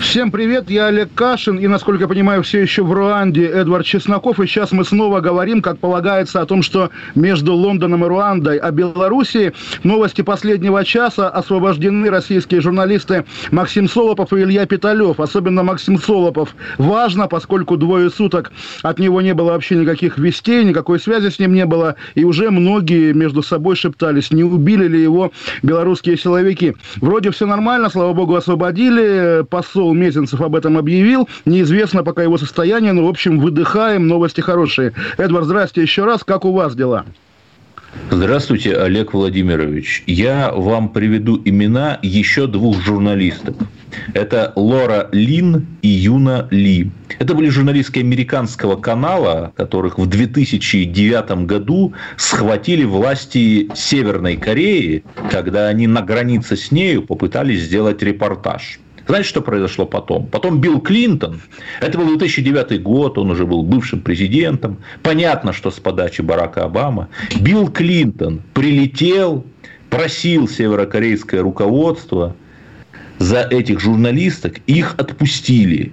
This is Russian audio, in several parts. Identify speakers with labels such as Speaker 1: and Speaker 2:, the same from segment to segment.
Speaker 1: Всем привет, я Олег Кашин, и, насколько я понимаю, все еще в Руанде Эдвард Чесноков, и сейчас мы снова говорим, как полагается, о том, что между Лондоном и Руандой о Белоруссии. Новости последнего часа освобождены российские журналисты Максим Солопов и Илья Питалев. Особенно Максим Солопов важно, поскольку двое суток от него не было вообще никаких вестей, никакой связи с ним не было, и уже многие между собой шептались, не убили ли его белорусские силовики. Вроде все нормально, слава богу, освободили, посол Павел Мезенцев об этом объявил. Неизвестно пока его состояние, но, в общем, выдыхаем, новости хорошие. Эдвард, здрасте еще раз. Как у вас дела?
Speaker 2: Здравствуйте, Олег Владимирович. Я вам приведу имена еще двух журналистов. Это Лора Лин и Юна Ли. Это были журналистки американского канала, которых в 2009 году схватили власти Северной Кореи, когда они на границе с нею попытались сделать репортаж. Знаете, что произошло потом? Потом Билл Клинтон, это был 2009 год, он уже был бывшим президентом. Понятно, что с подачи Барака Обамы. Билл Клинтон прилетел, просил северокорейское руководство за этих журналисток, их отпустили.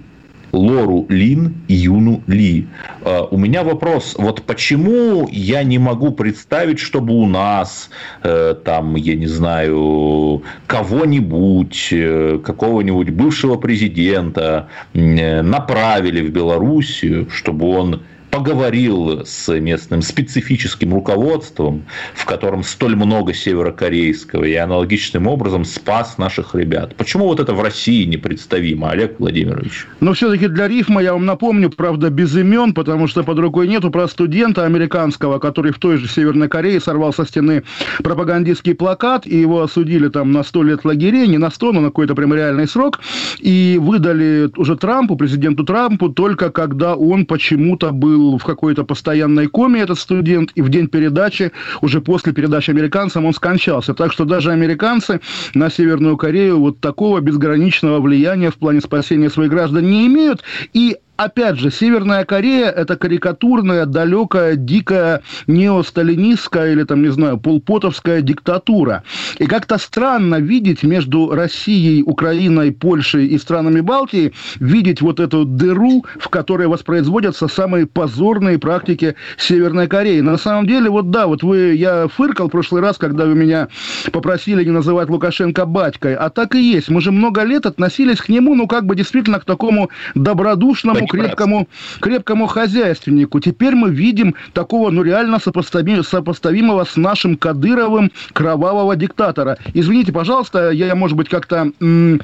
Speaker 2: Лору Лин и Юну Ли. А, у меня вопрос, вот почему я не могу представить, чтобы у нас, э, там, я не знаю, кого-нибудь, э, какого-нибудь бывшего президента э, направили в Белоруссию, чтобы он поговорил с местным специфическим руководством, в котором столь много северокорейского, и аналогичным образом спас наших ребят. Почему вот это в России непредставимо, Олег Владимирович?
Speaker 1: Но все-таки для рифма я вам напомню, правда, без имен, потому что под рукой нету про студента американского, который в той же Северной Корее сорвал со стены пропагандистский плакат, и его осудили там на 100 лет лагерей, не на 100, но на какой-то прям реальный срок, и выдали уже Трампу, президенту Трампу, только когда он почему-то был был в какой-то постоянной коме, этот студент, и в день передачи, уже после передачи американцам, он скончался. Так что даже американцы на Северную Корею вот такого безграничного влияния в плане спасения своих граждан не имеют. И опять же, Северная Корея – это карикатурная, далекая, дикая, неосталинистская или, там, не знаю, полпотовская диктатура. И как-то странно видеть между Россией, Украиной, Польшей и странами Балтии, видеть вот эту дыру, в которой воспроизводятся самые позорные практики Северной Кореи. На самом деле, вот да, вот вы, я фыркал в прошлый раз, когда вы меня попросили не называть Лукашенко батькой, а так и есть. Мы же много лет относились к нему, ну, как бы действительно к такому добродушному, крепкому, крепкому хозяйственнику. Теперь мы видим такого, ну, реально сопоставимого, сопоставимого с нашим Кадыровым кровавого диктатора. Извините, пожалуйста, я, может быть, как-то м-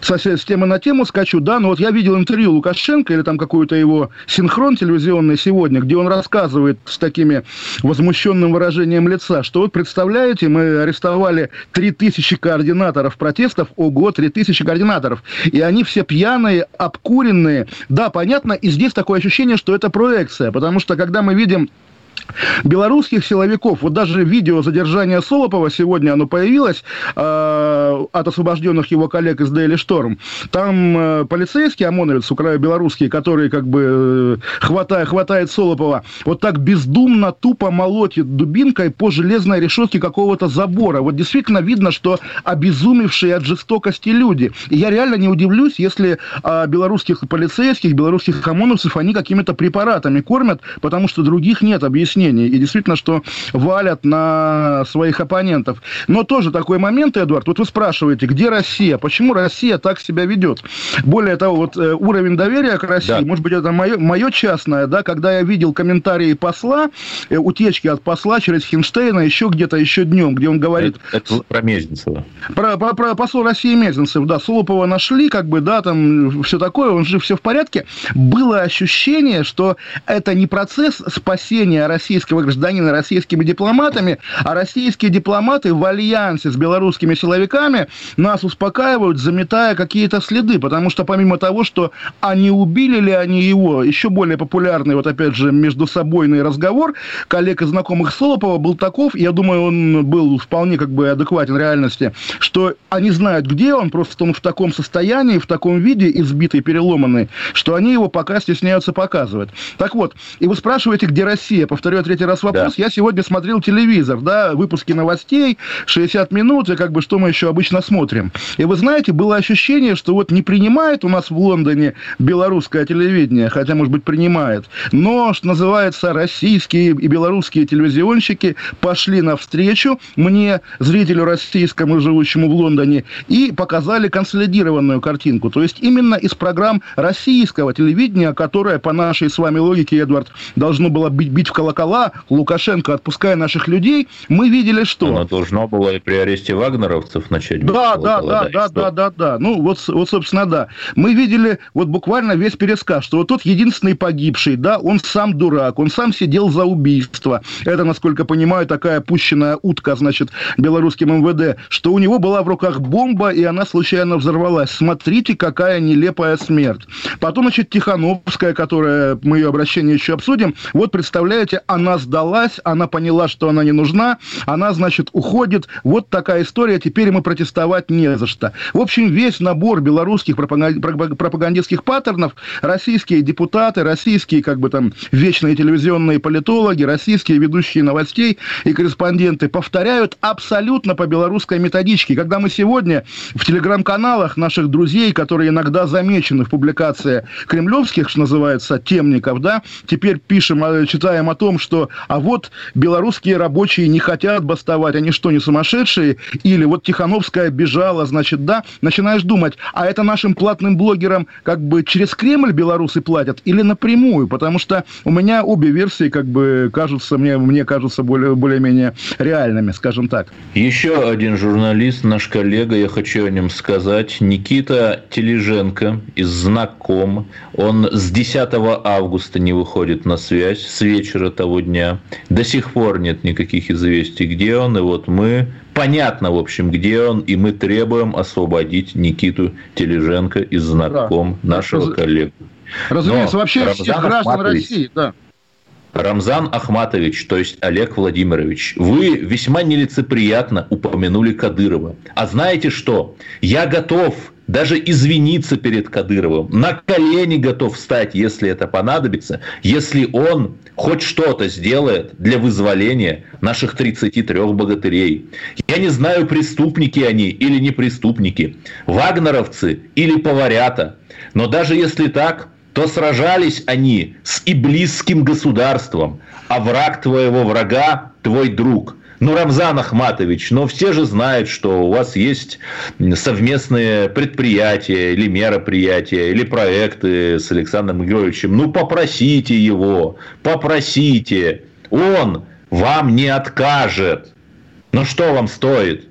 Speaker 1: с, с темы на тему скачу, да, но вот я видел интервью Лукашенко или там какую-то его синхрон телевизионный сегодня, где он рассказывает с такими возмущенным выражением лица, что вот представляете, мы арестовали 3000 координаторов протестов, ого, 3000 координаторов, и они все пьяные, обкуренные, да, понятно, понятно, и здесь такое ощущение, что это проекция, потому что когда мы видим белорусских силовиков, вот даже видео задержания Солопова сегодня оно появилось э, от освобожденных его коллег из Daily Storm. Там э, полицейский ОМОНовец, украино-белорусский, который как бы э, хватая, хватает Солопова, вот так бездумно, тупо молотит дубинкой по железной решетке какого-то забора. Вот действительно видно, что обезумевшие от жестокости люди. И я реально не удивлюсь, если э, белорусских полицейских, белорусских ОМОНовцев они какими-то препаратами кормят, потому что других нет объяснений объяснений. И действительно, что валят на своих оппонентов. Но тоже такой момент, Эдуард, вот вы спрашиваете, где Россия? Почему Россия так себя ведет? Более того, вот э, уровень доверия к России, да. может быть, это мое, мое частное, да, когда я видел комментарии посла, э, утечки от посла через Хинштейна еще где-то еще днем, где он говорит...
Speaker 2: Это, это про Мезенцева.
Speaker 1: Про, про, про посол России Мезенцев, да, Солопова нашли, как бы, да, там все такое, он же все в порядке. Было ощущение, что это не процесс спасения России, российского гражданина российскими дипломатами, а российские дипломаты в альянсе с белорусскими силовиками нас успокаивают, заметая какие-то следы, потому что помимо того, что они убили ли они его, еще более популярный, вот опять же, между собойный разговор коллег и знакомых Солопова был таков, я думаю, он был вполне как бы адекватен реальности, что они знают, где он, просто он в таком состоянии, в таком виде, избитый, переломанный, что они его пока стесняются показывать. Так вот, и вы спрашиваете, где Россия? Повторю третий раз вопрос. Да. Я сегодня смотрел телевизор, да, выпуски новостей, 60 минут, и как бы что мы еще обычно смотрим. И вы знаете, было ощущение, что вот не принимает у нас в Лондоне белорусское телевидение, хотя, может быть, принимает, но, что называется, российские и белорусские телевизионщики пошли навстречу мне, зрителю российскому, живущему в Лондоне, и показали консолидированную картинку. То есть именно из программ российского телевидения, которое, по нашей с вами логике, Эдвард, должно было бить, бить в колокола, Лукашенко отпуская наших людей, мы видели, что...
Speaker 2: Оно должно было и при аресте вагнеровцев начать
Speaker 1: да, да, да, да, да, да, да. Ну, вот, вот, собственно, да. Мы видели вот буквально весь пересказ, что вот тот единственный погибший, да, он сам дурак, он сам сидел за убийство. Это, насколько понимаю, такая пущенная утка, значит, белорусским МВД, что у него была в руках бомба, и она случайно взорвалась. Смотрите, какая нелепая смерть. Потом, значит, Тихановская, которая, мы ее обращение еще обсудим, вот, представляете, она сдалась, она поняла, что она не нужна, она, значит, уходит. Вот такая история, теперь мы протестовать не за что. В общем, весь набор белорусских пропагандистских паттернов, российские депутаты, российские, как бы там, вечные телевизионные политологи, российские ведущие новостей и корреспонденты повторяют абсолютно по белорусской методичке. Когда мы сегодня в телеграм-каналах наших друзей, которые иногда замечены в публикации кремлевских, что называется, темников, да, теперь пишем, а, читаем о том, что а вот белорусские рабочие не хотят бастовать, они что, не сумасшедшие? Или вот Тихановская бежала, значит, да, начинаешь думать, а это нашим платным блогерам как бы через Кремль белорусы платят или напрямую? Потому что у меня обе версии как бы кажутся, мне, мне кажутся более, более-менее реальными, скажем так.
Speaker 2: Еще один журналист, наш коллега, я хочу о нем сказать, Никита Тележенко из «Знаком». Он с 10 августа не выходит на связь, с вечера того дня. До сих пор нет никаких известий, где он. И вот мы понятно, в общем, где он, и мы требуем освободить Никиту Тележенко из знаком да. нашего Раз... коллеги.
Speaker 1: Разумеется, Но вообще Рамзан всех граждан Ахматович, России, да.
Speaker 2: Рамзан Ахматович, то есть Олег Владимирович, вы весьма нелицеприятно упомянули Кадырова. А знаете что? Я готов даже извиниться перед Кадыровым, на колени готов встать, если это понадобится, если он хоть что-то сделает для вызволения наших 33 богатырей. Я не знаю, преступники они или не преступники, вагнеровцы или поварята, но даже если так, то сражались они с иблисским государством, а враг твоего врага – твой друг – ну, Рамзан Ахматович, но все же знают, что у вас есть совместные предприятия или мероприятия, или проекты с Александром Григорьевичем. Ну, попросите его, попросите. Он вам не откажет. Но что вам стоит?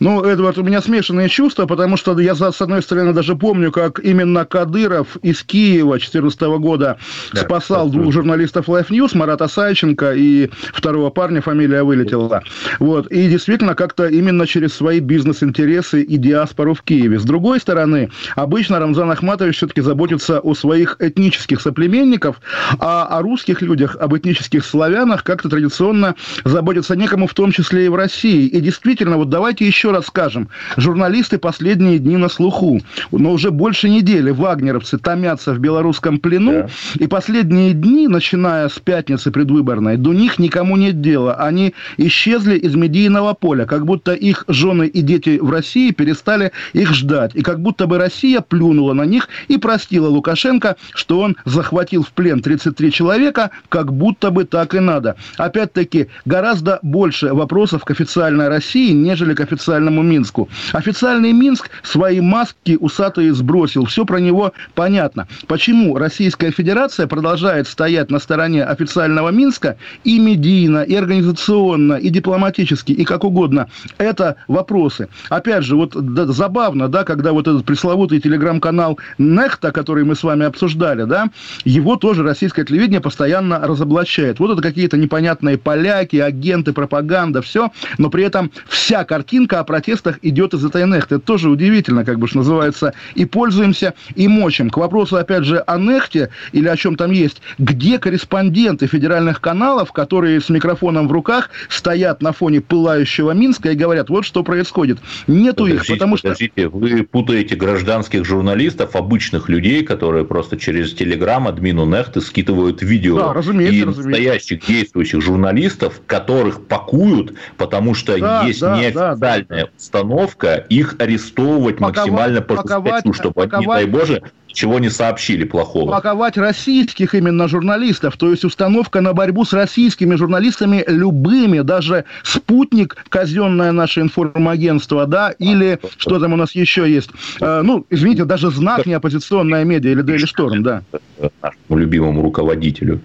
Speaker 1: Ну, Эдвард, у меня смешанные чувства, потому что я, с одной стороны, даже помню, как именно Кадыров из Киева 2014 года да, спасал двух журналистов Life News, Марата Сайченко и второго парня, фамилия вылетела. Вот. И действительно, как-то именно через свои бизнес-интересы и диаспору в Киеве. С другой стороны, обычно Рамзан Ахматович все-таки заботится о своих этнических соплеменников, а о русских людях, об этнических славянах как-то традиционно заботится некому, в том числе и в России. И действительно, вот давайте еще еще раз скажем, журналисты последние дни на слуху, но уже больше недели вагнеровцы томятся в белорусском плену, да. и последние дни, начиная с пятницы предвыборной, до них никому нет дела. Они исчезли из медийного поля, как будто их жены и дети в России перестали их ждать, и как будто бы Россия плюнула на них и простила Лукашенко, что он захватил в плен 33 человека, как будто бы так и надо. Опять-таки, гораздо больше вопросов к официальной России, нежели к официальной официальному Минску. Официальный Минск свои маски усатые сбросил. Все про него понятно. Почему Российская Федерация продолжает стоять на стороне официального Минска и медийно, и организационно, и дипломатически, и как угодно? Это вопросы. Опять же, вот да, забавно, да, когда вот этот пресловутый телеграм-канал Нехта, который мы с вами обсуждали, да, его тоже российское телевидение постоянно разоблачает. Вот это какие-то непонятные поляки, агенты, пропаганда, все, но при этом вся картинка протестах идет из этой Нехты. Это тоже удивительно, как бы, что называется, и пользуемся, и мочим. К вопросу, опять же, о Нехте или о чем там есть, где корреспонденты федеральных каналов, которые с микрофоном в руках стоят на фоне пылающего Минска и говорят, вот что происходит. Нету подождите, их, потому
Speaker 2: что... Подождите, вы путаете гражданских журналистов, обычных людей, которые просто через Телеграм, админу Нехты скидывают видео. Да, разумеется, и разумеется. настоящих действующих журналистов, которых пакуют, потому что да, есть да, неофициальная да, да. Установка их арестовывать Паковать, максимально по статью, чтобы паковать, они, дай Боже, чего не сообщили плохого.
Speaker 1: Паковать российских именно журналистов, то есть установка на борьбу с российскими журналистами любыми, даже «Спутник», казенное наше информагентство, да, или а, что там у нас еще есть, э, ну, извините, даже «Знак» не оппозиционная медиа или «Дейли Шторм», да.
Speaker 2: Нашему любимому руководителю.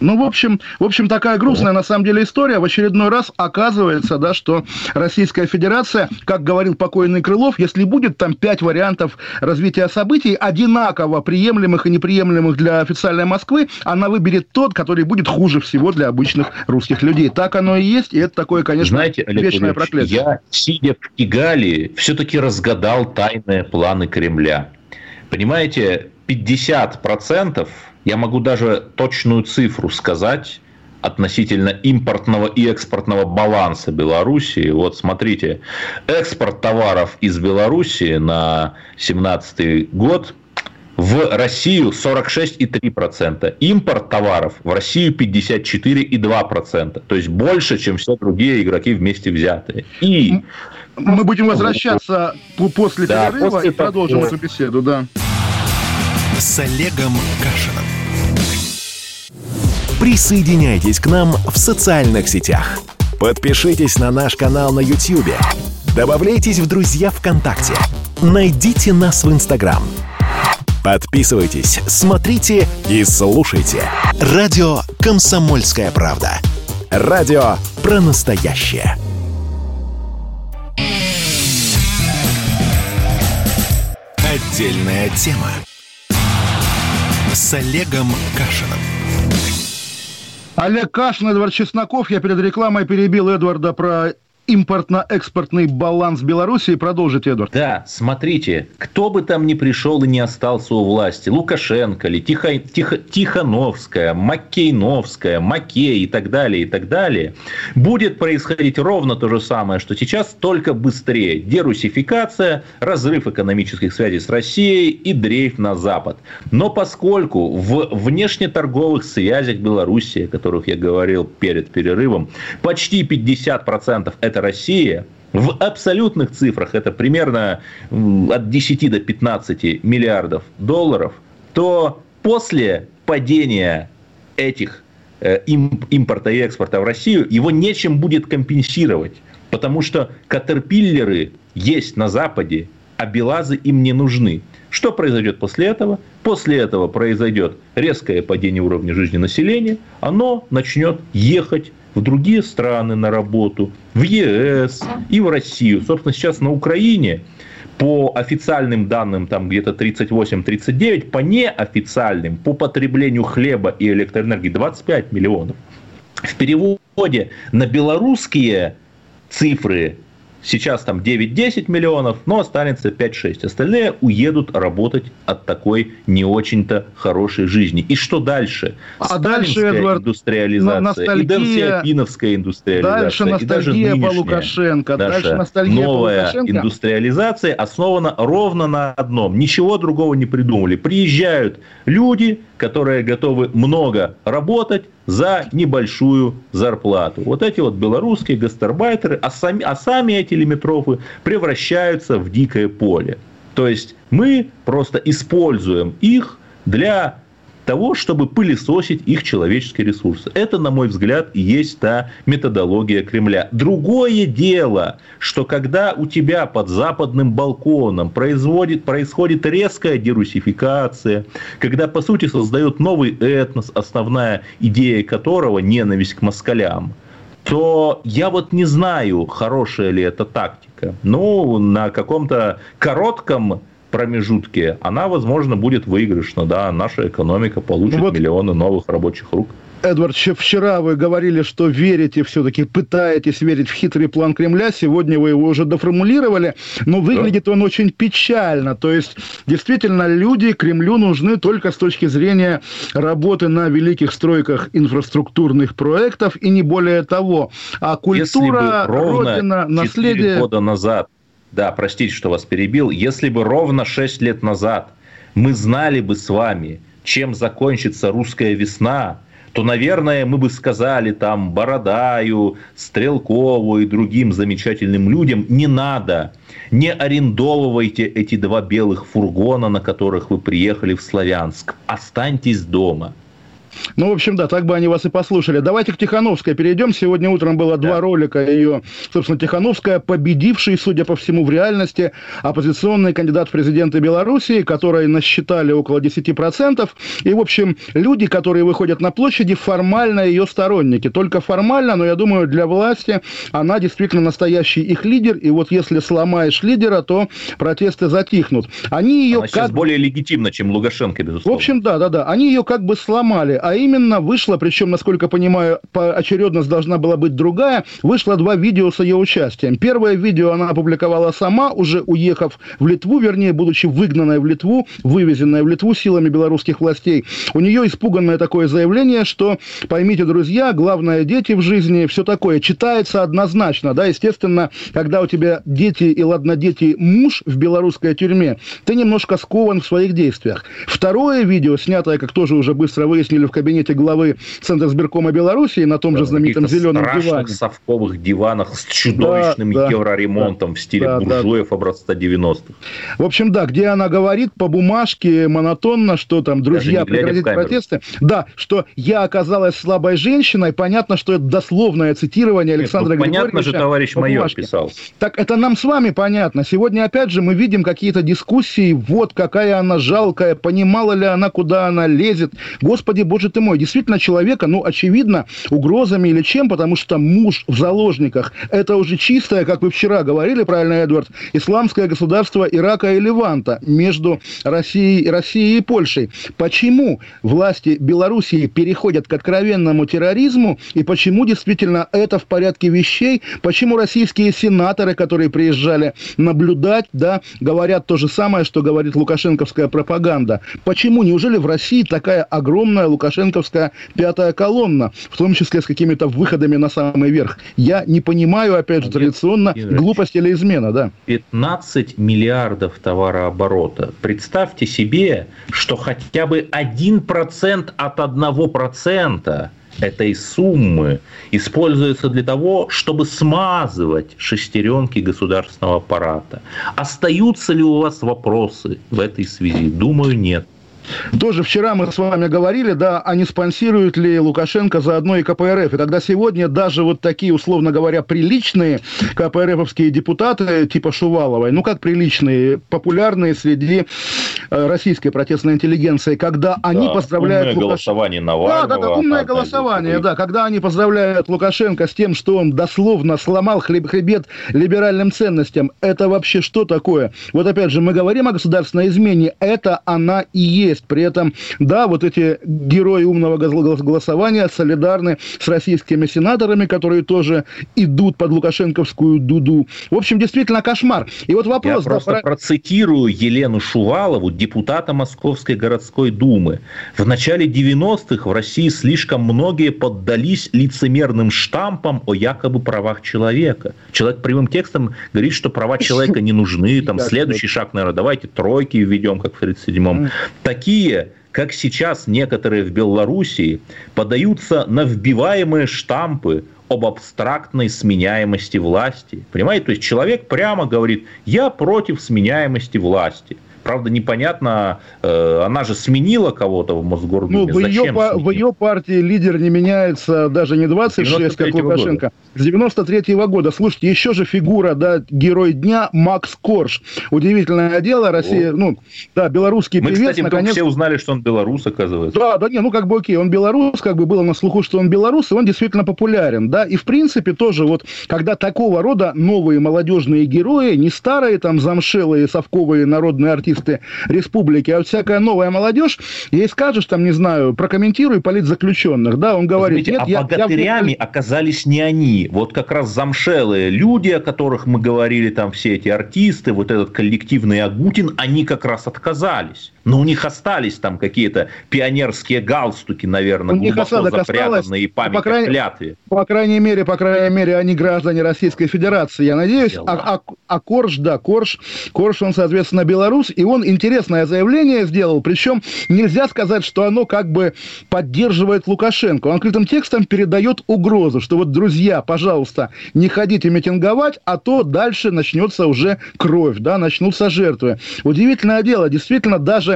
Speaker 1: Ну, в общем, в общем, такая грустная на самом деле история. В очередной раз оказывается, да, что Российская Федерация, как говорил покойный Крылов, если будет там пять вариантов развития событий, одинаково приемлемых и неприемлемых для официальной Москвы, она выберет тот, который будет хуже всего для обычных русских людей. Так оно и есть, и это такое, конечно,
Speaker 2: Знаете, Олег вечное Ильич, проклятие. Я, сидя в Кигали, все-таки разгадал тайные планы Кремля. Понимаете, 50% я могу даже точную цифру сказать относительно импортного и экспортного баланса Белоруссии. Вот смотрите, экспорт товаров из Белоруссии на 2017 год в Россию 46,3%, импорт товаров в Россию 54,2%, то есть больше, чем все другие игроки вместе взятые.
Speaker 1: И мы будем возвращаться после да, перерыва после и продолжим эту беседу, да.
Speaker 3: С Олегом Кашином. Присоединяйтесь к нам в социальных сетях. Подпишитесь на наш канал на YouTube. Добавляйтесь в друзья ВКонтакте. Найдите нас в Инстаграм. Подписывайтесь, смотрите и слушайте. Радио «Комсомольская правда». Радио про настоящее. Отдельная тема с Олегом Кашиным.
Speaker 1: Олег Кашин, Эдвард Чесноков. Я перед рекламой перебил Эдварда про импортно-экспортный баланс Беларуси. Продолжите, Эдуард.
Speaker 2: Да, смотрите, кто бы там ни пришел и не остался у власти, Лукашенко ли, Тихо, Тихо, Тихановская, Маккейновская, Макей и так далее, и так далее, будет происходить ровно то же самое, что сейчас, только быстрее. Дерусификация, разрыв экономических связей с Россией и дрейф на Запад. Но поскольку в внешнеторговых связях Беларуси, о которых я говорил перед перерывом, почти 50% это это Россия, в абсолютных цифрах это примерно от 10 до 15 миллиардов долларов, то после падения этих э, импорта и экспорта в Россию, его нечем будет компенсировать. Потому что катерпиллеры есть на Западе, а белазы им не нужны. Что произойдет после этого? После этого произойдет резкое падение уровня жизни населения, оно начнет ехать в другие страны на работу, в ЕС и в Россию. Собственно, сейчас на Украине по официальным данным там где-то 38-39, по неофициальным, по потреблению хлеба и электроэнергии 25 миллионов. В переводе на белорусские цифры Сейчас там 9-10 миллионов, но останется 5-6. Остальные уедут работать от такой не очень-то хорошей жизни. И что дальше?
Speaker 1: А дальше, Эдвард,
Speaker 2: индустриализация, ностальгия, и индустриализация,
Speaker 1: дальше ностальгия и даже по Лукашенко,
Speaker 2: дальше ностальгия новая по Лукашенко. индустриализация основана ровно на одном. Ничего другого не придумали. Приезжают люди, которые готовы много работать, за небольшую зарплату. Вот эти вот белорусские гастарбайтеры, а сами, а сами эти лимитрофы превращаются в дикое поле. То есть мы просто используем их для того, чтобы пылесосить их человеческие ресурсы. Это, на мой взгляд, и есть та методология Кремля. Другое дело, что когда у тебя под западным балконом производит, происходит резкая дерусификация, когда, по сути, создает новый этнос, основная идея которого – ненависть к москалям, то я вот не знаю, хорошая ли это тактика. Ну, на каком-то коротком промежутке она, возможно, будет выигрышна. Да, наша экономика получит вот... миллионы новых рабочих рук.
Speaker 1: Эдвард, вчера вы говорили, что верите все-таки, пытаетесь верить в хитрый план Кремля. Сегодня вы его уже доформулировали, но выглядит да. он очень печально. То есть, действительно, люди Кремлю нужны только с точки зрения работы на великих стройках инфраструктурных проектов и не более того. А культура, родина, наследие...
Speaker 2: года назад, да, простите, что вас перебил, если бы ровно 6 лет назад мы знали бы с вами, чем закончится русская весна, то, наверное, мы бы сказали там Бородаю, Стрелкову и другим замечательным людям, не надо, не арендовывайте эти два белых фургона, на которых вы приехали в Славянск, останьтесь дома –
Speaker 1: ну, в общем, да, так бы они вас и послушали. Давайте к Тихановской перейдем. Сегодня утром было да. два ролика ее, собственно, Тихановская, победивший, судя по всему, в реальности оппозиционный кандидат в президенты Белоруссии, который насчитали около 10%. И, в общем, люди, которые выходят на площади, формально ее сторонники. Только формально, но я думаю, для власти она действительно настоящий их лидер. И вот если сломаешь лидера, то протесты затихнут. Они ее
Speaker 2: она как... сейчас более легитимна, чем Лукашенко, безусловно.
Speaker 1: В общем, да, да, да. Они ее как бы сломали а именно вышла, причем, насколько понимаю, очередность должна была быть другая, вышло два видео с ее участием. Первое видео она опубликовала сама, уже уехав в Литву, вернее, будучи выгнанной в Литву, вывезенная в Литву силами белорусских властей. У нее испуганное такое заявление, что, поймите, друзья, главное дети в жизни, все такое, читается однозначно, да, естественно, когда у тебя дети и, ладно, дети, муж в белорусской тюрьме, ты немножко скован в своих действиях. Второе видео, снятое, как тоже уже быстро выяснили в кабинете главы Центра сберкома Белоруссии на том да, же знаменитом зеленом диване.
Speaker 2: совковых диванах с чудовищным да, евроремонтом да, в стиле да, буржуев да. образца 90-х.
Speaker 1: В общем, да, где она говорит по бумажке монотонно, что там, друзья, прекратите протесты. Да, что я оказалась слабой женщиной. Понятно, что это дословное цитирование Александра Нет, ну,
Speaker 2: Григорьевича. Понятно же, товарищ майор писал.
Speaker 1: Так это нам с вами понятно. Сегодня, опять же, мы видим какие-то дискуссии. Вот какая она жалкая, понимала ли она, куда она лезет. Господи, боже боже ты мой, действительно человека, ну, очевидно, угрозами или чем, потому что муж в заложниках, это уже чистое, как вы вчера говорили, правильно, Эдвард, исламское государство Ирака и Леванта между Россией, Россией и Польшей. Почему власти Белоруссии переходят к откровенному терроризму, и почему действительно это в порядке вещей, почему российские сенаторы, которые приезжали наблюдать, да, говорят то же самое, что говорит лукашенковская пропаганда. Почему? Неужели в России такая огромная лукашенковская лукашенковская пятая колонна, в том числе с какими-то выходами на самый верх. Я не понимаю, опять же, традиционно, глупость или измена, да.
Speaker 2: 15 миллиардов товарооборота. Представьте себе, что хотя бы 1% от 1% этой суммы используется для того, чтобы смазывать шестеренки государственного аппарата. Остаются ли у вас вопросы в этой связи? Думаю, нет.
Speaker 1: Тоже вчера мы с вами говорили, да, а не спонсирует ли Лукашенко заодно и КПРФ. И тогда сегодня даже вот такие, условно говоря, приличные КПРФовские депутаты, типа Шуваловой, ну как приличные, популярные среди э, российской протестной интеллигенции, когда они да, поздравляют
Speaker 2: умное Лукаш... голосование Навального.
Speaker 1: Да, да, да, умное голосование, да, когда они поздравляют Лукашенко с тем, что он дословно сломал хребет либеральным ценностям. Это вообще что такое? Вот опять же, мы говорим о государственной измене, это она и есть есть. При этом, да, вот эти герои умного голосования солидарны с российскими сенаторами, которые тоже идут под лукашенковскую дуду. В общем, действительно кошмар. И вот вопрос...
Speaker 2: Я да, просто про... процитирую Елену Шувалову, депутата Московской городской думы. В начале 90-х в России слишком многие поддались лицемерным штампам о якобы правах человека. Человек прямым текстом говорит, что права человека не нужны. Там следующий шаг, наверное, давайте тройки введем, как в 37-м. Такие такие, как сейчас некоторые в Белоруссии, подаются на вбиваемые штампы об абстрактной сменяемости власти. Понимаете? То есть человек прямо говорит, я против сменяемости власти. Правда, непонятно, э, она же сменила кого-то в Мосгордуме.
Speaker 1: Ну, в ее, в ее партии лидер не меняется даже не 26, как Лукашенко, года. с 93 -го года. Слушайте, еще же фигура, да, герой дня Макс Корж. Удивительное дело, Россия, О. ну, да, белорусский
Speaker 2: Мы,
Speaker 1: певец.
Speaker 2: Мы, кстати, наконец... все узнали, что он белорус, оказывается.
Speaker 1: Да, да, не, ну, как бы окей, он белорус, как бы было на слуху, что он белорус, и он действительно популярен, да, и в принципе тоже вот, когда такого рода новые молодежные герои, не старые там замшелые совковые народные артисты республики, а вот всякая новая молодежь, ей скажешь там, не знаю, прокомментируй политзаключенных, да, он говорит...
Speaker 2: Смотрите, нет, а я, богатырями я... оказались не они, вот как раз замшелые люди, о которых мы говорили, там все эти артисты, вот этот коллективный Агутин, они как раз отказались. Но у них остались там какие-то пионерские галстуки, наверное, у глубоко запрятанные и память по крайней, клятве.
Speaker 1: По крайней мере, по крайней мере, они граждане Российской Федерации, я надеюсь. А, а, а Корж, да, Корж, Корж, он, соответственно, белорус, и он интересное заявление сделал, причем нельзя сказать, что оно как бы поддерживает Лукашенко. Он открытым текстом передает угрозу, что вот, друзья, пожалуйста, не ходите митинговать, а то дальше начнется уже кровь, да, начнутся жертвы. Удивительное дело, действительно, даже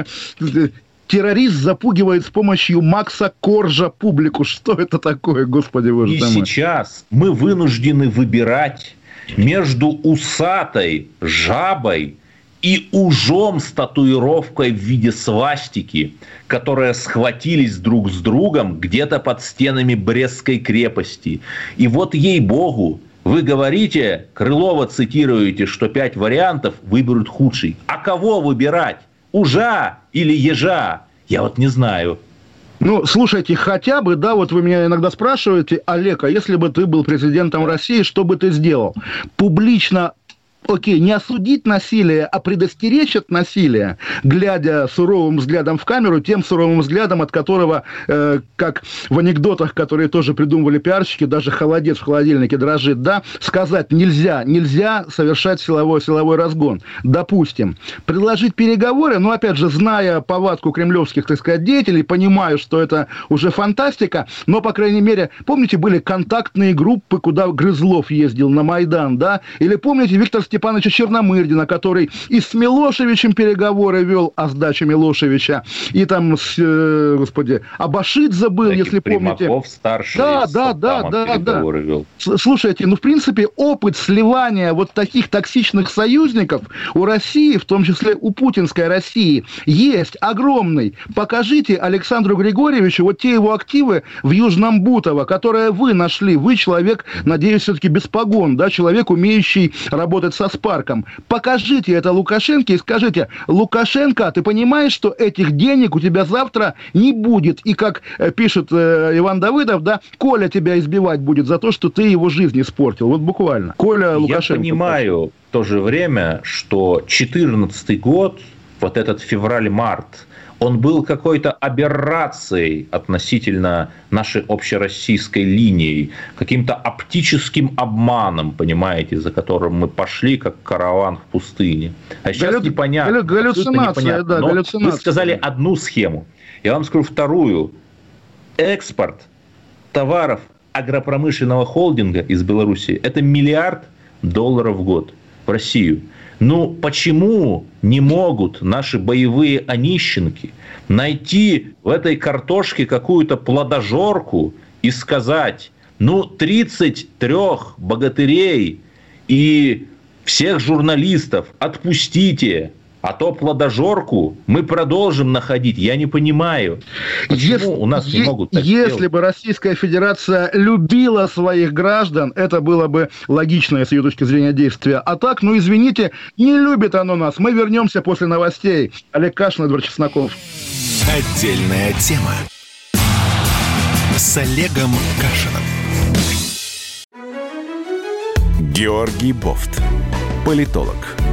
Speaker 1: террорист запугивает с помощью Макса Коржа публику. Что это такое, господи боже
Speaker 2: И мой. сейчас мы вынуждены выбирать между усатой жабой и ужом с татуировкой в виде свастики, которые схватились друг с другом где-то под стенами Брестской крепости. И вот ей-богу, вы говорите, Крылова цитируете, что пять вариантов выберут худший. А кого выбирать? Ужа или ежа? Я вот не знаю.
Speaker 1: Ну, слушайте, хотя бы, да, вот вы меня иногда спрашиваете, Олег, а если бы ты был президентом России, что бы ты сделал? Публично окей, не осудить насилие, а предостеречь от насилия, глядя суровым взглядом в камеру, тем суровым взглядом, от которого, э, как в анекдотах, которые тоже придумывали пиарщики, даже холодец в холодильнике дрожит, да, сказать нельзя, нельзя совершать силовой, силовой разгон. Допустим, предложить переговоры, но, опять же, зная повадку кремлевских, так сказать, деятелей, понимаю, что это уже фантастика, но, по крайней мере, помните, были контактные группы, куда Грызлов ездил на Майдан, да, или помните, Виктор Степановича Черномырдина, который и с Милошевичем переговоры вел о сдаче Милошевича, и там, с, э, господи, Абашидзе был, Таки если помните.
Speaker 2: старший да, да, да, да, да.
Speaker 1: Вел. Слушайте, ну, в принципе, опыт сливания вот таких токсичных союзников у России, в том числе у путинской России, есть огромный. Покажите Александру Григорьевичу вот те его активы в Южном Бутово, которые вы нашли. Вы человек, надеюсь, все-таки без погон, да, человек, умеющий работать со Спарком. Покажите это Лукашенко и скажите, Лукашенко, ты понимаешь, что этих денег у тебя завтра не будет? И как э, пишет э, Иван Давыдов, да, Коля тебя избивать будет за то, что ты его жизнь испортил. Вот буквально. Коля Лукашенко.
Speaker 2: Я понимаю в то же время, что 2014 год, вот этот февраль-март, он был какой-то аберрацией относительно нашей общероссийской линии, каким-то оптическим обманом, понимаете, за которым мы пошли, как караван в пустыне. А сейчас Галлю... непонятно.
Speaker 1: Галлюцинация, непонятно. да,
Speaker 2: Но галлюцинация. Вы сказали одну схему. Я вам скажу вторую. Экспорт товаров агропромышленного холдинга из Беларуси – это миллиард долларов в год Россию. Ну, почему не могут наши боевые онищенки найти в этой картошке какую-то плодожорку и сказать, ну, 33 богатырей и всех журналистов отпустите, а то плодожорку мы продолжим находить. Я не понимаю, почему если, у нас не могут так
Speaker 1: Если сделать? бы Российская Федерация любила своих граждан, это было бы логичное с ее точки зрения действия. А так, ну извините, не любит оно нас. Мы вернемся после новостей. Олег Кашин, Эдвард Чесноков.
Speaker 3: Отдельная тема с Олегом Кашиным. Георгий Бофт. Политолог,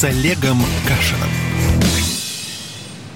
Speaker 3: с Олегом Кашиным.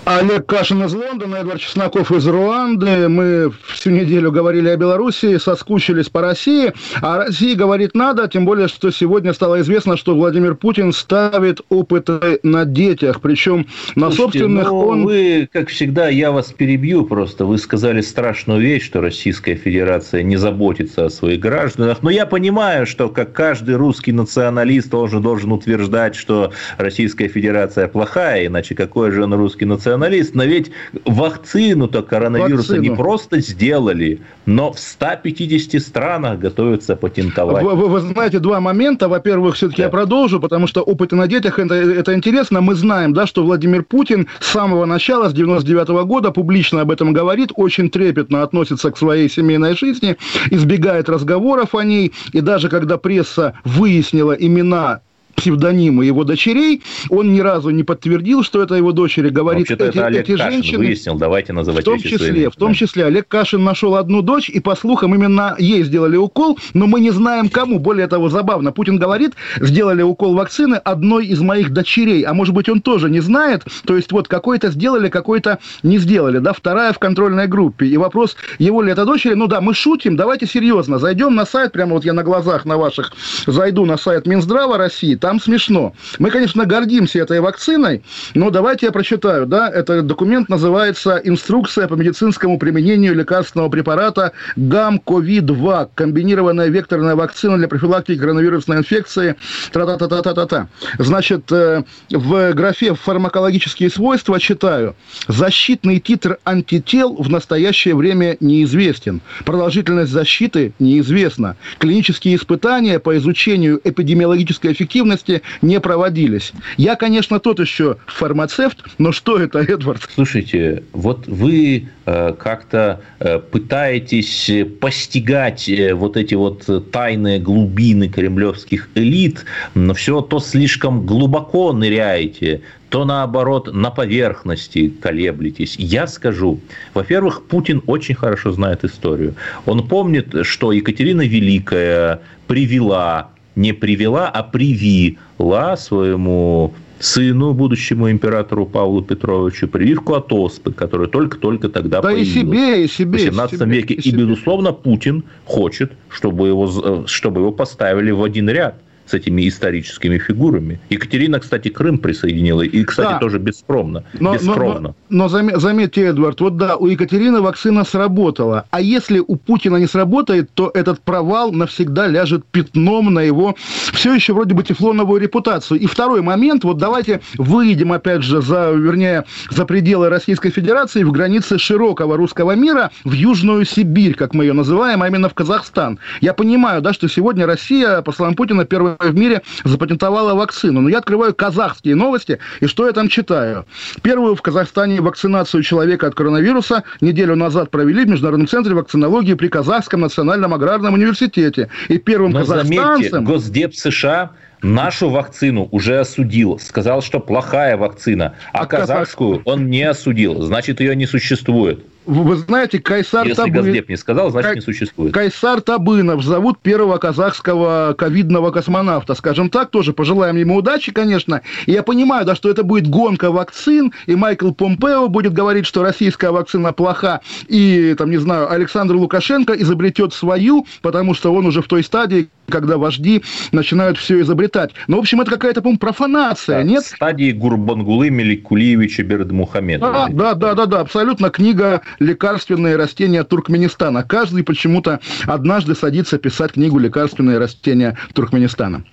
Speaker 1: Олег Кашин из Лондона, Эдвард Чесноков из Руанды. Мы всю неделю говорили о Беларуси, соскучились по России. А России говорить надо, тем более, что сегодня стало известно, что Владимир Путин ставит опыты на детях. Причем на Слушайте, собственных
Speaker 2: ну, он... Вы, как всегда, я вас перебью просто. Вы сказали страшную вещь, что Российская Федерация не заботится о своих гражданах. Но я понимаю, что как каждый русский националист должен, должен утверждать, что Российская Федерация плохая, иначе какой же он русский националист? Националист, но ведь вакцину-то коронавируса Вакцину. не просто сделали, но в 150 странах готовятся патентовать.
Speaker 1: Вы, вы, вы знаете, два момента. Во-первых, все-таки да. я продолжу, потому что опыты на детях это, это интересно. Мы знаем, да, что Владимир Путин с самого начала, с 99 -го года, публично об этом говорит, очень трепетно относится к своей семейной жизни, избегает разговоров о ней. И даже когда пресса выяснила имена псевдонимы его дочерей. Он ни разу не подтвердил, что это его дочери. Говорит,
Speaker 2: эти, это Олег эти Кашин женщины... выяснил, давайте называть
Speaker 1: в том числе, В том числе Олег Кашин нашел одну дочь, и по слухам именно ей сделали укол, но мы не знаем кому. Более того, забавно, Путин говорит, сделали укол вакцины одной из моих дочерей, а может быть он тоже не знает, то есть вот какой-то сделали, какой-то не сделали, да, вторая в контрольной группе. И вопрос, его ли это дочери, ну да, мы шутим, давайте серьезно, зайдем на сайт, прямо вот я на глазах на ваших зайду на сайт Минздрава России, там смешно. Мы, конечно, гордимся этой вакциной, но давайте я прочитаю, да, этот документ называется «Инструкция по медицинскому применению лекарственного препарата ГАМ-КОВИ-2, комбинированная векторная вакцина для профилактики коронавирусной инфекции, тра-та-та-та-та-та». Значит, э, в графе «Фармакологические свойства» читаю, защитный титр антител в настоящее время неизвестен, продолжительность защиты неизвестна, клинические испытания по изучению эпидемиологической эффективности эффективности не проводились. Я, конечно, тот еще фармацевт, но что это, Эдвард?
Speaker 2: Слушайте, вот вы э, как-то э, пытаетесь постигать э, вот эти вот тайные глубины кремлевских элит, но все то слишком глубоко ныряете то наоборот на поверхности колеблетесь. Я скажу, во-первых, Путин очень хорошо знает историю. Он помнит, что Екатерина Великая привела не привела, а привила своему сыну, будущему императору Павлу Петровичу, прививку от оспы, которая только-только тогда
Speaker 1: да появилась. и себе, и себе.
Speaker 2: В 18
Speaker 1: себе,
Speaker 2: веке. И, и, безусловно, Путин хочет, чтобы его, чтобы его поставили в один ряд с этими историческими фигурами. Екатерина, кстати, Крым присоединила, и, кстати, да. тоже бескромно.
Speaker 1: Но, бескромно. но, но, но заметьте, Эдвард, вот да, у Екатерины вакцина сработала, а если у Путина не сработает, то этот провал навсегда ляжет пятном на его все еще вроде бы тефлоновую репутацию. И второй момент, вот давайте выйдем опять же за, вернее, за пределы Российской Федерации, в границы широкого русского мира, в Южную Сибирь, как мы ее называем, а именно в Казахстан. Я понимаю, да, что сегодня Россия, по словам Путина, первая в мире запатентовала вакцину. Но я открываю казахские новости, и что я там читаю? Первую в Казахстане вакцинацию человека от коронавируса неделю назад провели в Международном центре вакцинологии при Казахском национальном аграрном университете. И первым Но казахстанцем... Заметьте,
Speaker 2: Госдеп США нашу вакцину уже осудил, сказал, что плохая вакцина, а, а казахскую он не осудил, значит, ее не существует.
Speaker 1: Вы знаете, Кайсар
Speaker 2: Если Табынов... Газдеп не сказал, значит, Кай... не существует.
Speaker 1: Кайсар Табынов зовут первого казахского ковидного космонавта. Скажем так, тоже пожелаем ему удачи, конечно. И я понимаю, да, что это будет гонка вакцин, и Майкл Помпео будет говорить, что российская вакцина плоха, и, там, не знаю, Александр Лукашенко изобретет свою, потому что он уже в той стадии, когда вожди начинают все изобретать. Но, в общем, это какая-то, по-моему, профанация, да, нет?
Speaker 2: В стадии Гурбангулы Меликулиевича Бердмухамедова.
Speaker 1: А, да, да, да, да, абсолютно книга лекарственные растения Туркменистана. Каждый почему-то однажды садится писать книгу «Лекарственные растения Туркменистана».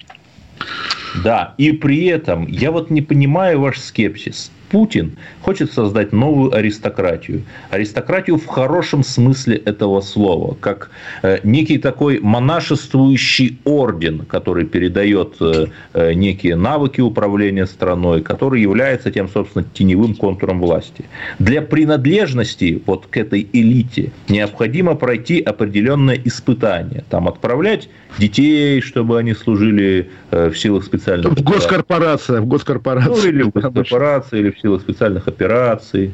Speaker 2: Да, и при этом я вот не понимаю ваш скепсис. Путин хочет создать новую аристократию. Аристократию в хорошем смысле этого слова, как э, некий такой монашествующий орден, который передает э, э, некие навыки управления страной, который является тем, собственно, теневым контуром власти. Для принадлежности вот к этой элите необходимо пройти определенное испытание. Там отправлять детей, чтобы они служили в силах специальных...
Speaker 1: В госкорпорация, в госкорпорация. Ну,
Speaker 2: или в госкорпорации, или в силах специальных операций,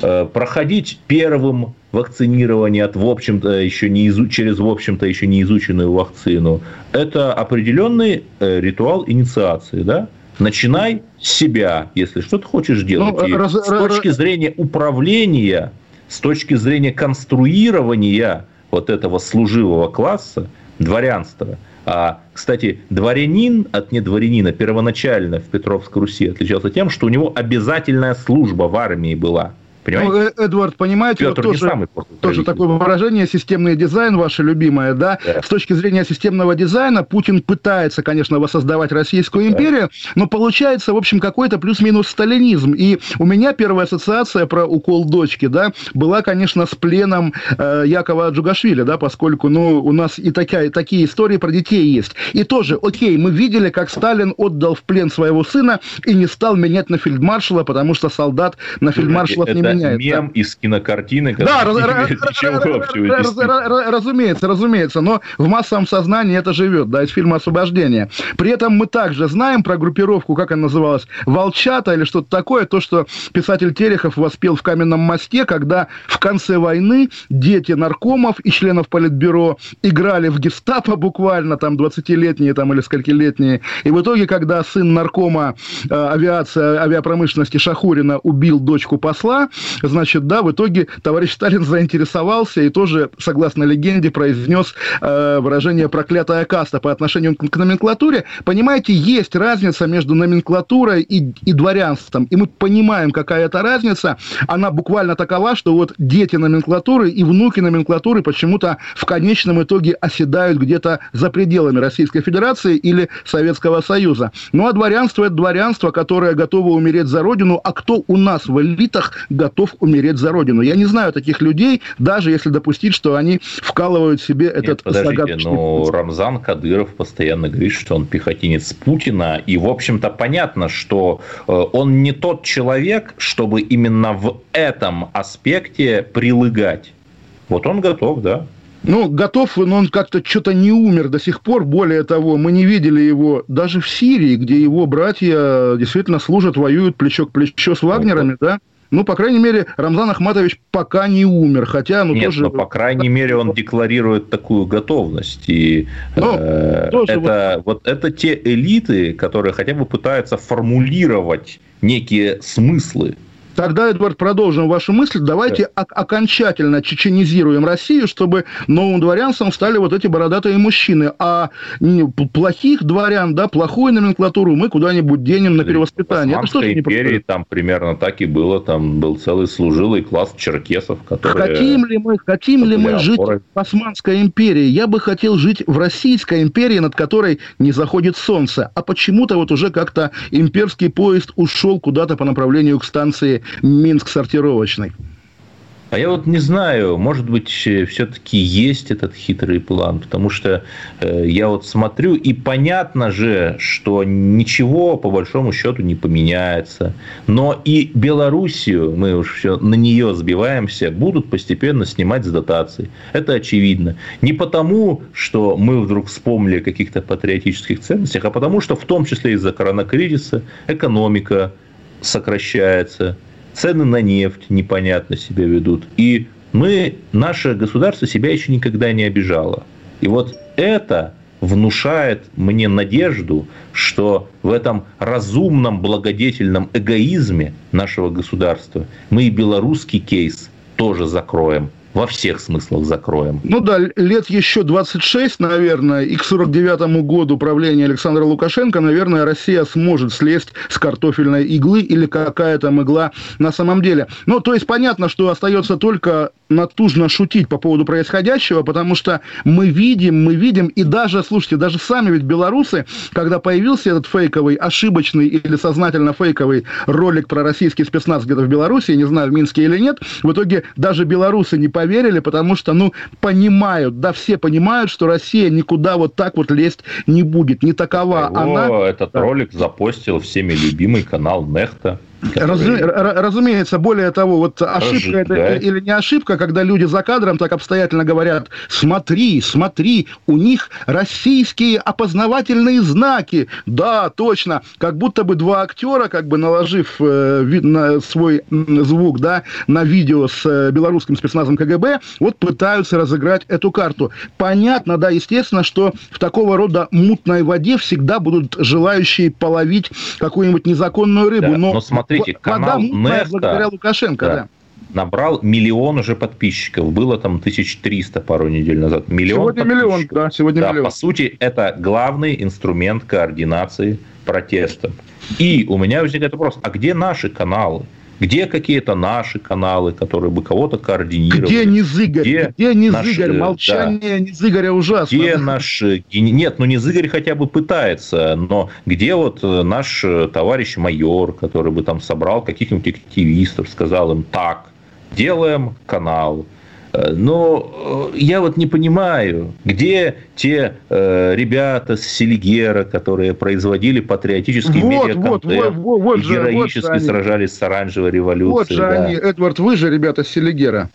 Speaker 2: э, проходить первым вакцинирование от, в общем-то, еще не изу... через, в общем-то, еще не изученную вакцину. Это определенный э, ритуал инициации, да? Начинай с себя, если что-то хочешь делать. Ну, раз, с точки зрения управления, с точки зрения конструирования вот этого служивого класса, дворянства. А, кстати, дворянин от недворянина первоначально в Петровской Руси отличался тем, что у него обязательная служба в армии была.
Speaker 1: Понимаете? Ну, э, Эдвард, понимаете, Петр вот тоже, тоже такое выражение, системный дизайн, ваше любимое, да? да? С точки зрения системного дизайна, Путин пытается, конечно, воссоздавать Российскую империю, да. но получается, в общем, какой-то плюс-минус сталинизм. И у меня первая ассоциация про укол дочки, да, была, конечно, с пленом э, Якова Джугашвили, да, поскольку, ну, у нас и такая, такие истории про детей есть. И тоже, окей, мы видели, как Сталин отдал в плен своего сына и не стал менять на фельдмаршала, потому что солдат на фельдмаршалов не
Speaker 2: меняет. мем да. из кинокартины.
Speaker 1: Да, разумеется, разумеется, но в массовом сознании это живет, да, из фильма «Освобождение». При этом мы также знаем про группировку, как она называлась, «Волчата» или что-то такое, то, что писатель Терехов воспел в «Каменном мосте», когда в конце войны дети наркомов и членов политбюро играли в гестапо буквально, там, 20-летние там, или скольки-летние, и в итоге, когда сын наркома э, авиации, авиапромышленности Шахурина убил дочку посла, значит, да, в итоге товарищ Сталин заинтересовался и тоже, согласно легенде, произнес э, выражение «проклятая каста» по отношению к, номенклатуре. Понимаете, есть разница между номенклатурой и, и дворянством, и мы понимаем, какая это разница. Она буквально такова, что вот дети номенклатуры и внуки номенклатуры почему-то в конечном итоге оседают где-то за пределами Российской Федерации или Советского Союза. Ну, а дворянство – это дворянство, которое готово умереть за родину, а кто у нас в элитах готов умереть за родину. Я не знаю таких людей, даже если допустить, что они вкалывают себе Нет, этот
Speaker 2: подождите, но Рамзан Кадыров постоянно говорит, что он пехотинец Путина, и, в общем-то, понятно, что э, он не тот человек, чтобы именно в этом аспекте прилыгать. Вот он готов, да.
Speaker 1: Ну, готов, но он как-то что-то не умер до сих пор. Более того, мы не видели его даже в Сирии, где его братья действительно служат, воюют плечо к плечо с Вагнерами, да? Ну, по крайней мере, Рамзан Ахматович пока не умер, хотя, ну,
Speaker 2: Нет,
Speaker 1: тоже...
Speaker 2: но, по крайней мере, он декларирует такую готовность. И ну, э, это, вот... вот это те элиты, которые хотя бы пытаются формулировать некие смыслы
Speaker 1: Тогда, Эдвард, продолжим вашу мысль. Давайте да. окончательно чеченизируем Россию, чтобы новым дворянством стали вот эти бородатые мужчины. А плохих дворян, да, плохую номенклатуру мы куда-нибудь денем на перевоспитание.
Speaker 2: В Это империи там примерно так и было. Там был целый служилый класс черкесов, которые...
Speaker 1: Хотим ли мы, хотим ли мы жить в Османской империи? Я бы хотел жить в Российской империи, над которой не заходит солнце. А почему-то вот уже как-то имперский поезд ушел куда-то по направлению к станции Минск сортировочный.
Speaker 2: А я вот не знаю, может быть, все-таки есть этот хитрый план, потому что э, я вот смотрю, и понятно же, что ничего по большому счету не поменяется. Но и Белоруссию, мы уж все на нее сбиваемся, будут постепенно снимать с дотаций. Это очевидно. Не потому, что мы вдруг вспомнили о каких-то патриотических ценностях, а потому, что в том числе из-за коронакризиса экономика сокращается, цены на нефть непонятно себя ведут. И мы, наше государство себя еще никогда не обижало. И вот это внушает мне надежду, что в этом разумном, благодетельном эгоизме нашего государства мы и белорусский кейс тоже закроем во всех смыслах закроем.
Speaker 1: Ну да, лет еще 26, наверное, и к 49 году правления Александра Лукашенко, наверное, Россия сможет слезть с картофельной иглы или какая то игла на самом деле. Ну, то есть понятно, что остается только натужно шутить по поводу происходящего, потому что мы видим, мы видим, и даже, слушайте, даже сами ведь белорусы, когда появился этот фейковый, ошибочный или сознательно фейковый ролик про российский спецназ где-то в Беларуси, не знаю, в Минске или нет, в итоге даже белорусы не поверили, потому что, ну, понимают, да, все понимают, что Россия никуда вот так вот лезть не будет, не такова
Speaker 2: Его, она. Этот да. ролик запостил всеми любимый канал Нехта.
Speaker 1: Разу, разумеется, более того, вот ошибка это или не ошибка, когда люди за кадром так обстоятельно говорят, смотри, смотри, у них российские опознавательные знаки. Да, точно, как будто бы два актера, как бы наложив э, вид на свой звук, да, на видео с э, белорусским спецназом КГБ, вот пытаются разыграть эту карту. Понятно, да, естественно, что в такого рода мутной воде всегда будут желающие половить какую-нибудь незаконную рыбу. Да,
Speaker 2: но, но смотрите, канал Неста,
Speaker 1: благодаря Лукашенко, да. да
Speaker 2: набрал миллион уже подписчиков. Было там 1300 пару недель назад. Миллион
Speaker 1: сегодня миллион, да, сегодня да, миллион.
Speaker 2: По сути, это главный инструмент координации протеста. И у меня возникает вопрос, а где наши каналы? Где какие-то наши каналы, которые бы кого-то координировали?
Speaker 1: Где Низыгорь? Где, где Низыгорь? Наш, Молчание да. Низыгоря ужасно.
Speaker 2: Где наш... Нет, ну Низыгорь хотя бы пытается, но где вот э, наш э, товарищ майор, который бы там собрал каких-нибудь активистов, сказал им так, делаем канал, Э, но э, я вот не понимаю, где те э, ребята с Селигера, которые производили патриотический вот, медиаконтент вот, вот, вот, и героически вот сражались с оранжевой революцией. Вот
Speaker 1: же да. они, Эдвард, вы же ребята с Селигера.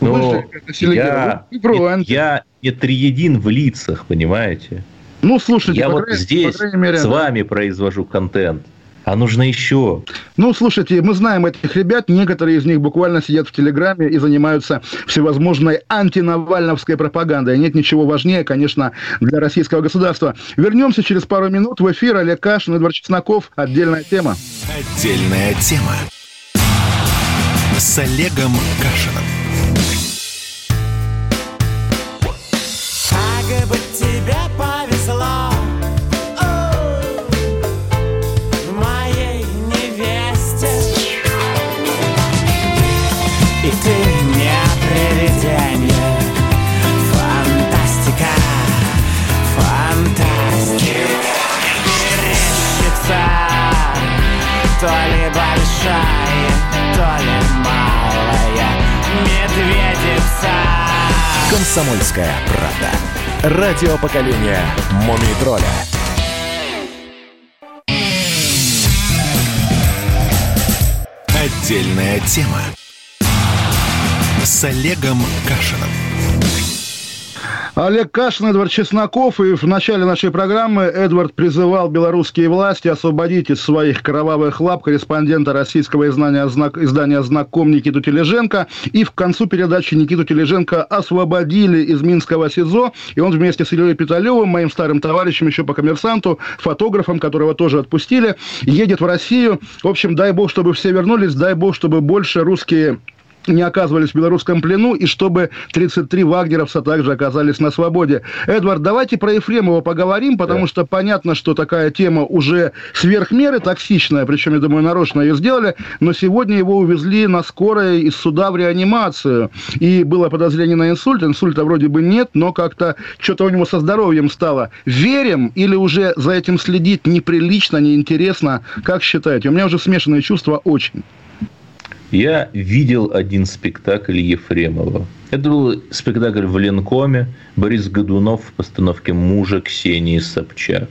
Speaker 2: Ну, я, я, я не триедин в лицах, понимаете?
Speaker 1: Ну, слушайте,
Speaker 2: я вот крайней, здесь мере, с вами произвожу контент а нужно еще.
Speaker 1: Ну, слушайте, мы знаем этих ребят, некоторые из них буквально сидят в Телеграме и занимаются всевозможной антинавальновской пропагандой. Нет ничего важнее, конечно, для российского государства. Вернемся через пару минут в эфир. Олег Кашин, Эдвард Чесноков. Отдельная тема.
Speaker 3: Отдельная тема. С Олегом Кашиным. Как бы тебе То ли большая, то ли малая медведица. Комсомольская правда. Радио поколения Мумий тролля Отдельная тема. С Олегом Кашиным.
Speaker 1: Олег Кашин, Эдвард Чесноков. И в начале нашей программы Эдвард призывал белорусские власти освободить из своих кровавых лап корреспондента российского издания издания «Знаком» Никиту Тележенко. И в концу передачи Никиту Тележенко освободили из Минского СИЗО. И он вместе с Ильей Петалевым, моим старым товарищем еще по коммерсанту, фотографом, которого тоже отпустили, едет в Россию. В общем, дай бог, чтобы все вернулись, дай бог, чтобы больше русские не оказывались в белорусском плену, и чтобы 33 вагнеровца также оказались на свободе. Эдвард, давайте про Ефремова поговорим, потому да. что понятно, что такая тема уже сверх меры токсичная, причем, я думаю, нарочно ее сделали, но сегодня его увезли на скорой из суда в реанимацию, и было подозрение на инсульт, инсульта вроде бы нет, но как-то что-то у него со здоровьем стало. Верим или уже за этим следить неприлично, неинтересно? Как считаете? У меня уже смешанные чувства очень.
Speaker 2: Я видел один спектакль Ефремова. Это был спектакль в Ленкоме. Борис Годунов в постановке мужа Ксении Собчак.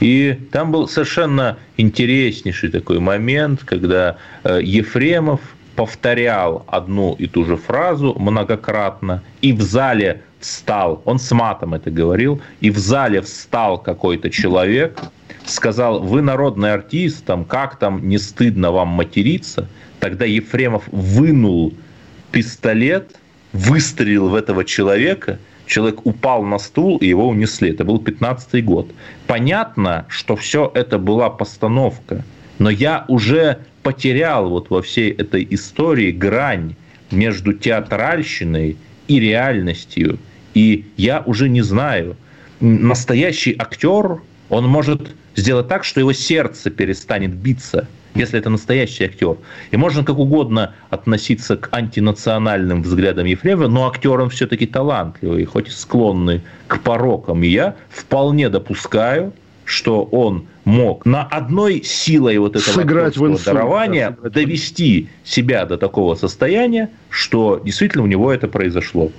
Speaker 2: И там был совершенно интереснейший такой момент, когда э, Ефремов повторял одну и ту же фразу многократно, и в зале встал, он с матом это говорил, и в зале встал какой-то человек, сказал, вы народный артист, там, как там не стыдно вам материться, Тогда Ефремов вынул пистолет, выстрелил в этого человека, человек упал на стул, и его унесли. Это был 15 год. Понятно, что все это была постановка, но я уже потерял вот во всей этой истории грань между театральщиной и реальностью. И я уже не знаю, настоящий актер, он может сделать так, что его сердце перестанет биться – если это настоящий актер. И можно как угодно относиться к антинациональным взглядам Ефремова, но актер он все-таки талантливый, хоть и склонный к порокам. И я вполне допускаю, что он мог на одной силой вот этого
Speaker 1: Сыграть в
Speaker 2: дарования да, довести себя до такого состояния, что действительно у него это произошло.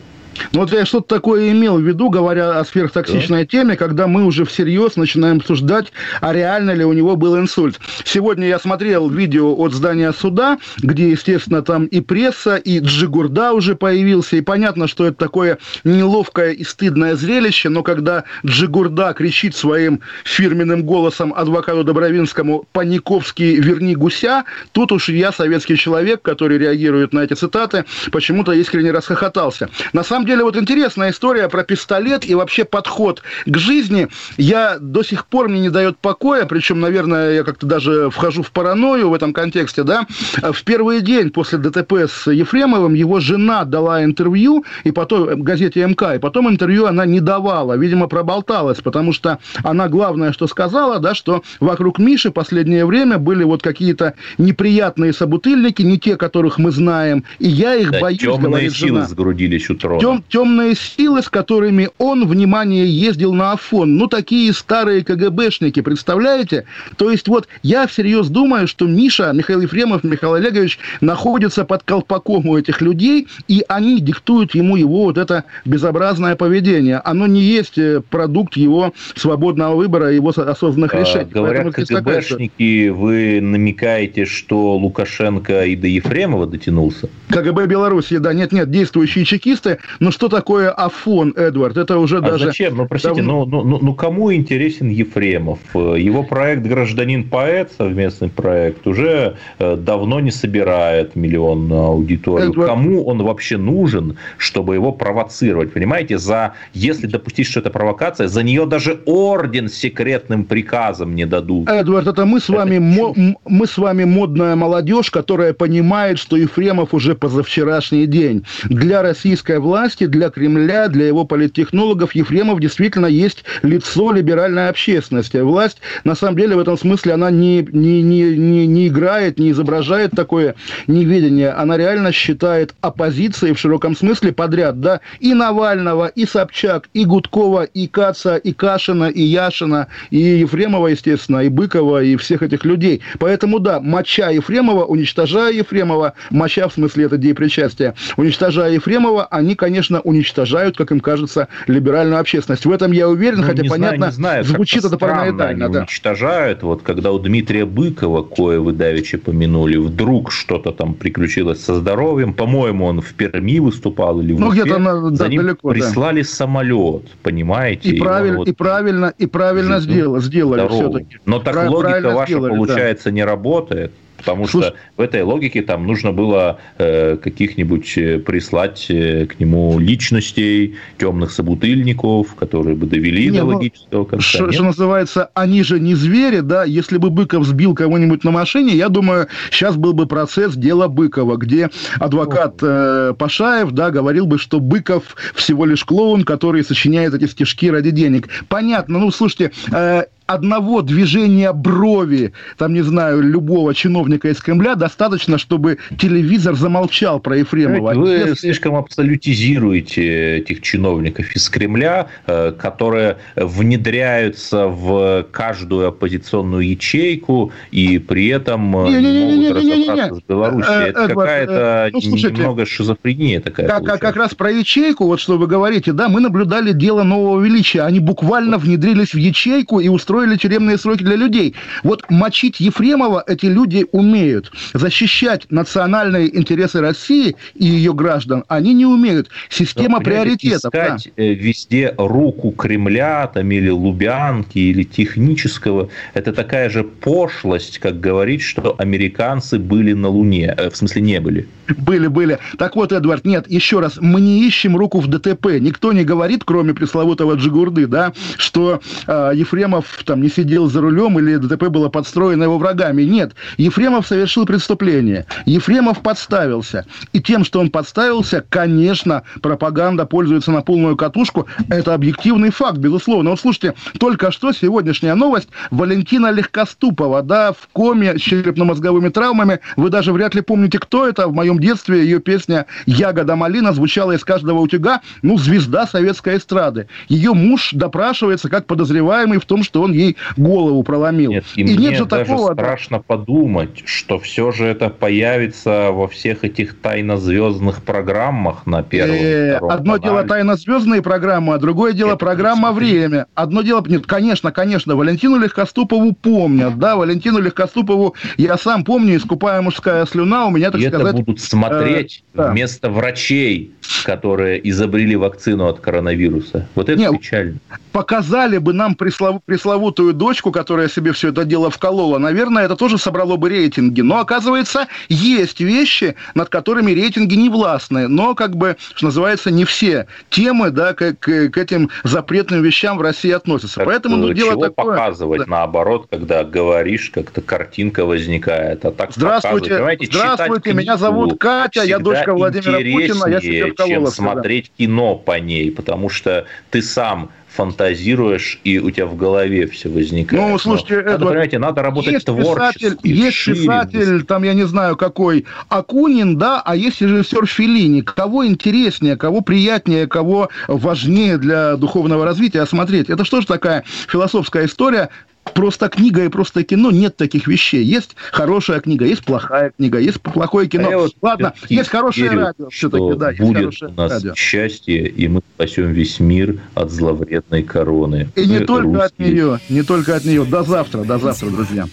Speaker 1: Ну, вот я что-то такое имел в виду, говоря о сверхтоксичной да. теме, когда мы уже всерьез начинаем обсуждать, а реально ли у него был инсульт. Сегодня я смотрел видео от здания суда, где, естественно, там и пресса, и Джигурда уже появился, и понятно, что это такое неловкое и стыдное зрелище, но когда Джигурда кричит своим фирменным голосом адвокату Добровинскому «Паниковский, верни гуся», тут уж я, советский человек, который реагирует на эти цитаты, почему-то искренне расхохотался. На самом деле, вот интересная история про пистолет и вообще подход к жизни. Я до сих пор мне не дает покоя, причем, наверное, я как-то даже вхожу в паранойю в этом контексте, да. В первый день после ДТП с Ефремовым его жена дала интервью, и потом в газете МК, и потом интервью она не давала, видимо, проболталась, потому что она главное, что сказала, да, что вокруг Миши последнее время были вот какие-то неприятные собутыльники, не те, которых мы знаем, и я их да, боюсь,
Speaker 2: темные говорит силы жена. сгрудились у трона. Тем,
Speaker 1: темные силы, с которыми он, внимание, ездил на Афон. Ну, такие старые КГБшники, представляете? То есть вот я всерьез думаю, что Миша, Михаил Ефремов, Михаил Олегович находятся под колпаком у этих людей, и они диктуют ему его вот это безобразное поведение. Оно не есть э, продукт его свободного выбора, его осознанных а, решений.
Speaker 2: Говорят, КГБшники, вы намекаете, что Лукашенко и до Ефремова дотянулся?
Speaker 1: КГБ Беларуси, да, нет-нет, действующие чекисты, но что такое Афон, Эдвард? Это уже а даже...
Speaker 2: зачем? Ну, простите, давно... ну, ну, ну, кому интересен Ефремов? Его проект «Гражданин-поэт», совместный проект, уже э, давно не собирает миллионную аудиторию. Эдвард... Кому он вообще нужен, чтобы его провоцировать? Понимаете, за... если допустить, что это провокация, за нее даже орден с секретным приказом не дадут.
Speaker 1: Эдвард, это мы с вами, мо... мы с вами модная молодежь, которая понимает, что Ефремов уже позавчерашний день. Для российской власти, для Кремля, для его политтехнологов Ефремов действительно есть лицо либеральной общественности. Власть, на самом деле, в этом смысле, она не, не, не, не, не играет, не изображает такое неведение. Она реально считает оппозицией в широком смысле подряд, да, и Навального, и Собчак, и Гудкова, и Каца, и Кашина, и Яшина, и Ефремова, естественно, и Быкова, и всех этих людей. Поэтому, да, моча Ефремова, уничтожая Ефремова, моча в смысле это деепричастия, уничтожая Ефремова, они, конечно, уничтожают, как им кажется, либеральную общественность. В этом я уверен, ну, хотя,
Speaker 2: не
Speaker 1: понятно,
Speaker 2: знаю, не знаю, звучит это параноидально. Да. уничтожают. Вот когда у Дмитрия Быкова, кое вы давеча помянули, вдруг что-то там приключилось со здоровьем, по-моему, он в Перми выступал или в ну, где-то на, да, ним далеко, прислали да. самолет, понимаете?
Speaker 1: И, правиль, вот... и правильно, и правильно сделали, сделали все-таки.
Speaker 2: Но так Прав, логика ваша, сделали, получается, да. не работает. Потому Слушай, что в этой логике там нужно было э, каких-нибудь э, прислать э, к нему личностей, темных собутыльников, которые бы довели не, до ну, логического конца.
Speaker 1: Что, что называется, они же не звери, да? Если бы Быков сбил кого-нибудь на машине, я думаю, сейчас был бы процесс дела Быкова, где адвокат э, Пашаев, да, говорил бы, что Быков всего лишь клоун, который сочиняет эти стишки ради денег. Понятно, ну, слушайте, э, одного движения брови, там, не знаю, любого чиновника из Кремля достаточно, чтобы телевизор замолчал про Ефремова.
Speaker 2: Вы Если... слишком абсолютизируете этих чиновников из Кремля, э, которые внедряются в каждую оппозиционную ячейку и при этом не, не, не, могут разобраться с Белоруссией. Э, Это какая-то ну, немного шизофрения такая.
Speaker 1: Как, как раз про ячейку, вот что вы говорите, да, мы наблюдали дело нового величия. Они буквально внедрились в ячейку и устроили устроили тюремные сроки для людей. Вот мочить Ефремова эти люди умеют. Защищать национальные интересы России и ее граждан они не умеют. Система Но, приоритетов.
Speaker 2: Искать да. Э, везде руку Кремля там, или Лубянки или технического, это такая же пошлость, как говорить, что американцы были на Луне. Э, в смысле, не были.
Speaker 1: Были, были. Так вот, Эдвард, нет, еще раз, мы не ищем руку в ДТП. Никто не говорит, кроме пресловутого Джигурды, да, что э, Ефремов там не сидел за рулем или ДТП было подстроено его врагами. Нет, Ефремов совершил преступление. Ефремов подставился. И тем, что он подставился, конечно, пропаганда пользуется на полную катушку. Это объективный факт, безусловно. Вот слушайте, только что сегодняшняя новость. Валентина Легкоступова, да, в коме с черепно-мозговыми травмами. Вы даже вряд ли помните, кто это. В моем детстве ее песня «Ягода малина» звучала из каждого утюга. Ну, звезда советской эстрады. Ее муж допрашивается как подозреваемый в том, что он ей голову проломил.
Speaker 2: Нет, и, и мне нет же даже такого... страшно подумать, что все же это появится во всех этих тайнозвездных программах на первом, э,
Speaker 1: Одно канале. дело тайнозвездные программы, а другое дело нет, программа «Время». Одно дело... Нет, конечно, конечно, Валентину Легкоступову помнят, да, Валентину Легкоступову я сам помню, искупая мужская слюна, у меня, так
Speaker 2: и
Speaker 1: сказать...
Speaker 2: это будут смотреть э, да. вместо врачей, которые изобрели вакцину от коронавируса. Вот это Нет, печально.
Speaker 1: Показали бы нам преслов... пресловутую дочку, которая себе все это дело вколола, наверное, это тоже собрало бы рейтинги. Но, оказывается, есть вещи, над которыми рейтинги не властны. Но, как бы, что называется, не все темы да, к, к, к этим запретным вещам в России относятся.
Speaker 2: Так Поэтому ну, дело чего такое... показывать, да. наоборот, когда говоришь, как-то картинка возникает. А так
Speaker 1: здравствуйте, здравствуйте, меня зовут Катя, я дочка Владимира Путина, я себе
Speaker 2: чем смотреть кино по ней, потому что ты сам фантазируешь, и у тебя в голове все возникает.
Speaker 1: Ну, слушайте, Но,
Speaker 2: Эдвард, понимаете, надо работать есть творчески.
Speaker 1: Писатель, есть шире. писатель, там, я не знаю, какой, Акунин, да, а есть режиссер Филини. Кого интереснее, кого приятнее, кого важнее для духовного развития смотреть? Это что же такая философская история? Просто книга и просто кино нет таких вещей. Есть хорошая книга, есть плохая книга, есть плохое кино. А вот Ладно, есть хорошее
Speaker 2: верю, радио все-таки, да, есть будет у нас радио. счастье, и мы спасем весь мир от зловредной короны.
Speaker 1: И мы не только русские. от нее, не только от нее. До завтра, до завтра, друзья.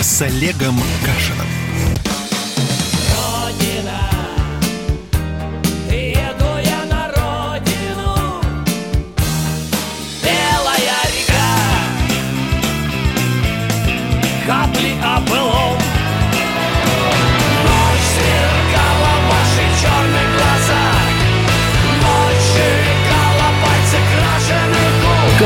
Speaker 3: С Олегом Кашином.